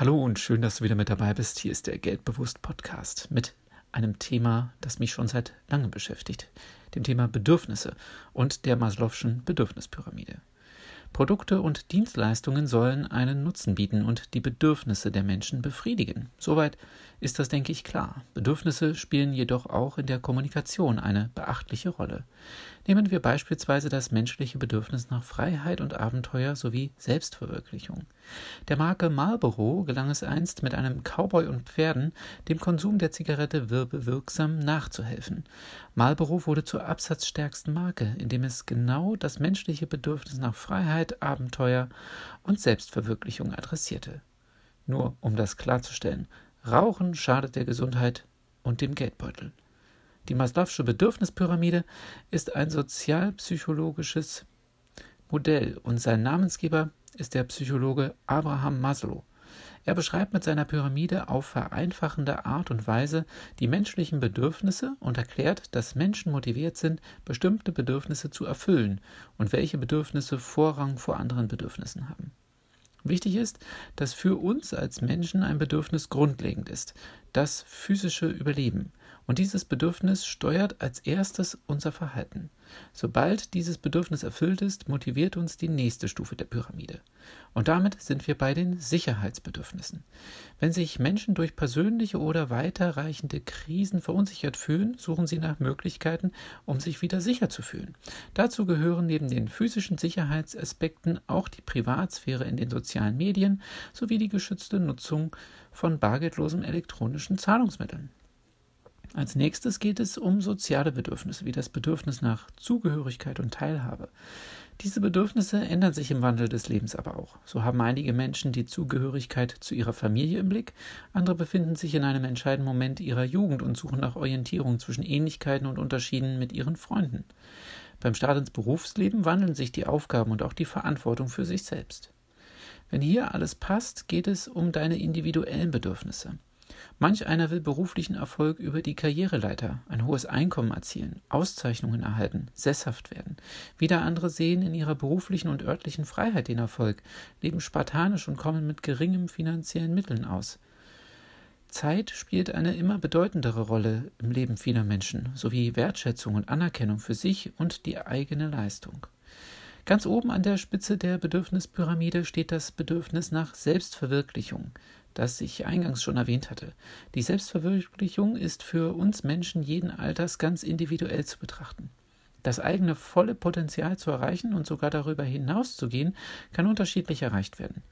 Hallo und schön, dass du wieder mit dabei bist. Hier ist der Geldbewusst Podcast mit einem Thema, das mich schon seit langem beschäftigt, dem Thema Bedürfnisse und der Maslow'schen Bedürfnispyramide. Produkte und Dienstleistungen sollen einen Nutzen bieten und die Bedürfnisse der Menschen befriedigen. Soweit ist das, denke ich, klar. Bedürfnisse spielen jedoch auch in der Kommunikation eine beachtliche Rolle. Nehmen wir beispielsweise das menschliche Bedürfnis nach Freiheit und Abenteuer sowie Selbstverwirklichung. Der Marke Marlboro gelang es einst mit einem Cowboy und Pferden dem Konsum der Zigarette wirbewirksam nachzuhelfen. Marlboro wurde zur absatzstärksten Marke, indem es genau das menschliche Bedürfnis nach Freiheit, Abenteuer und Selbstverwirklichung adressierte. Nur um das klarzustellen, Rauchen schadet der Gesundheit und dem Geldbeutel. Die Maslow'sche Bedürfnispyramide ist ein sozialpsychologisches Modell und sein Namensgeber ist der Psychologe Abraham Maslow. Er beschreibt mit seiner Pyramide auf vereinfachende Art und Weise die menschlichen Bedürfnisse und erklärt, dass Menschen motiviert sind, bestimmte Bedürfnisse zu erfüllen und welche Bedürfnisse Vorrang vor anderen Bedürfnissen haben. Wichtig ist, dass für uns als Menschen ein Bedürfnis grundlegend ist, das physische Überleben. Und dieses Bedürfnis steuert als erstes unser Verhalten. Sobald dieses Bedürfnis erfüllt ist, motiviert uns die nächste Stufe der Pyramide. Und damit sind wir bei den Sicherheitsbedürfnissen. Wenn sich Menschen durch persönliche oder weiterreichende Krisen verunsichert fühlen, suchen sie nach Möglichkeiten, um sich wieder sicher zu fühlen. Dazu gehören neben den physischen Sicherheitsaspekten auch die Privatsphäre in den sozialen Medien sowie die geschützte Nutzung von bargeldlosen elektronischen Zahlungsmitteln. Als nächstes geht es um soziale Bedürfnisse, wie das Bedürfnis nach Zugehörigkeit und Teilhabe. Diese Bedürfnisse ändern sich im Wandel des Lebens aber auch. So haben einige Menschen die Zugehörigkeit zu ihrer Familie im Blick, andere befinden sich in einem entscheidenden Moment ihrer Jugend und suchen nach Orientierung zwischen Ähnlichkeiten und Unterschieden mit ihren Freunden. Beim Start ins Berufsleben wandeln sich die Aufgaben und auch die Verantwortung für sich selbst. Wenn hier alles passt, geht es um deine individuellen Bedürfnisse. Manch einer will beruflichen Erfolg über die Karriereleiter, ein hohes Einkommen erzielen, Auszeichnungen erhalten, sesshaft werden. Wieder andere sehen in ihrer beruflichen und örtlichen Freiheit den Erfolg, leben spartanisch und kommen mit geringem finanziellen Mitteln aus. Zeit spielt eine immer bedeutendere Rolle im Leben vieler Menschen, sowie Wertschätzung und Anerkennung für sich und die eigene Leistung. Ganz oben an der Spitze der Bedürfnispyramide steht das Bedürfnis nach Selbstverwirklichung das ich eingangs schon erwähnt hatte. Die Selbstverwirklichung ist für uns Menschen jeden Alters ganz individuell zu betrachten. Das eigene volle Potenzial zu erreichen und sogar darüber hinaus zu gehen, kann unterschiedlich erreicht werden.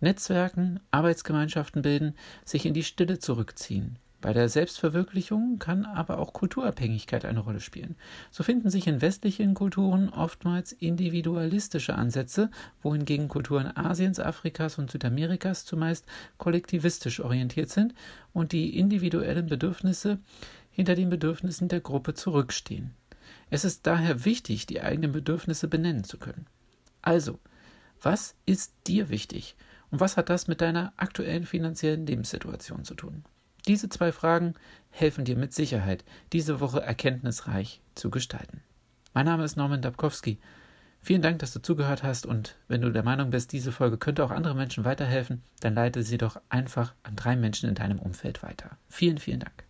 Netzwerken, Arbeitsgemeinschaften bilden, sich in die Stille zurückziehen, bei der Selbstverwirklichung kann aber auch Kulturabhängigkeit eine Rolle spielen. So finden sich in westlichen Kulturen oftmals individualistische Ansätze, wohingegen Kulturen Asiens, Afrikas und Südamerikas zumeist kollektivistisch orientiert sind und die individuellen Bedürfnisse hinter den Bedürfnissen der Gruppe zurückstehen. Es ist daher wichtig, die eigenen Bedürfnisse benennen zu können. Also, was ist dir wichtig und was hat das mit deiner aktuellen finanziellen Lebenssituation zu tun? Diese zwei Fragen helfen dir mit Sicherheit, diese Woche erkenntnisreich zu gestalten. Mein Name ist Norman Dabkowski. Vielen Dank, dass du zugehört hast und wenn du der Meinung bist, diese Folge könnte auch anderen Menschen weiterhelfen, dann leite sie doch einfach an drei Menschen in deinem Umfeld weiter. Vielen, vielen Dank.